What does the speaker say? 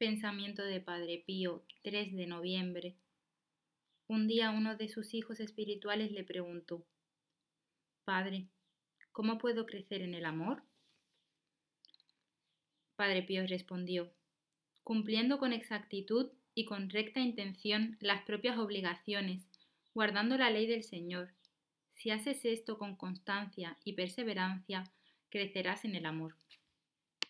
Pensamiento de Padre Pío, 3 de noviembre. Un día uno de sus hijos espirituales le preguntó, Padre, ¿cómo puedo crecer en el amor? Padre Pío respondió, cumpliendo con exactitud y con recta intención las propias obligaciones, guardando la ley del Señor. Si haces esto con constancia y perseverancia, crecerás en el amor.